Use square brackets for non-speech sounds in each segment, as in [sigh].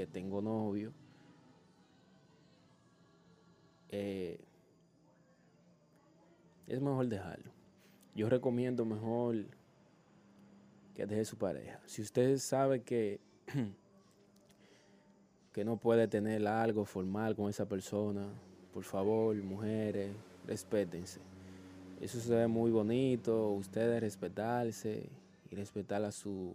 Que tengo novio, eh, es mejor dejarlo. Yo recomiendo mejor que deje su pareja. Si usted sabe que, [clears throat] que no puede tener algo formal con esa persona, por favor, mujeres, respétense. Eso se ve muy bonito, ustedes respetarse y respetar a su,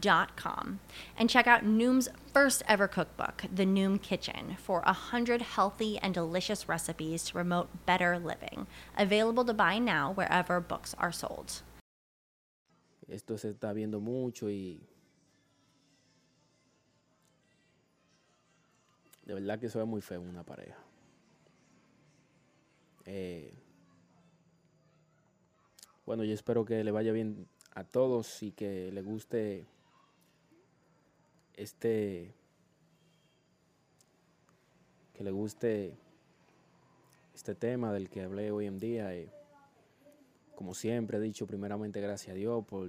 dot com and check out Noom's first ever cookbook, The Noom Kitchen, for a hundred healthy and delicious recipes to promote better living. Available to buy now wherever books are sold. Esto se está viendo mucho y de verdad que es muy feo una pareja. Eh, bueno, yo espero que le vaya bien a todos y que le guste este que le guste este tema del que hablé hoy en día. eh, como siempre he dicho, primeramente gracias a Dios por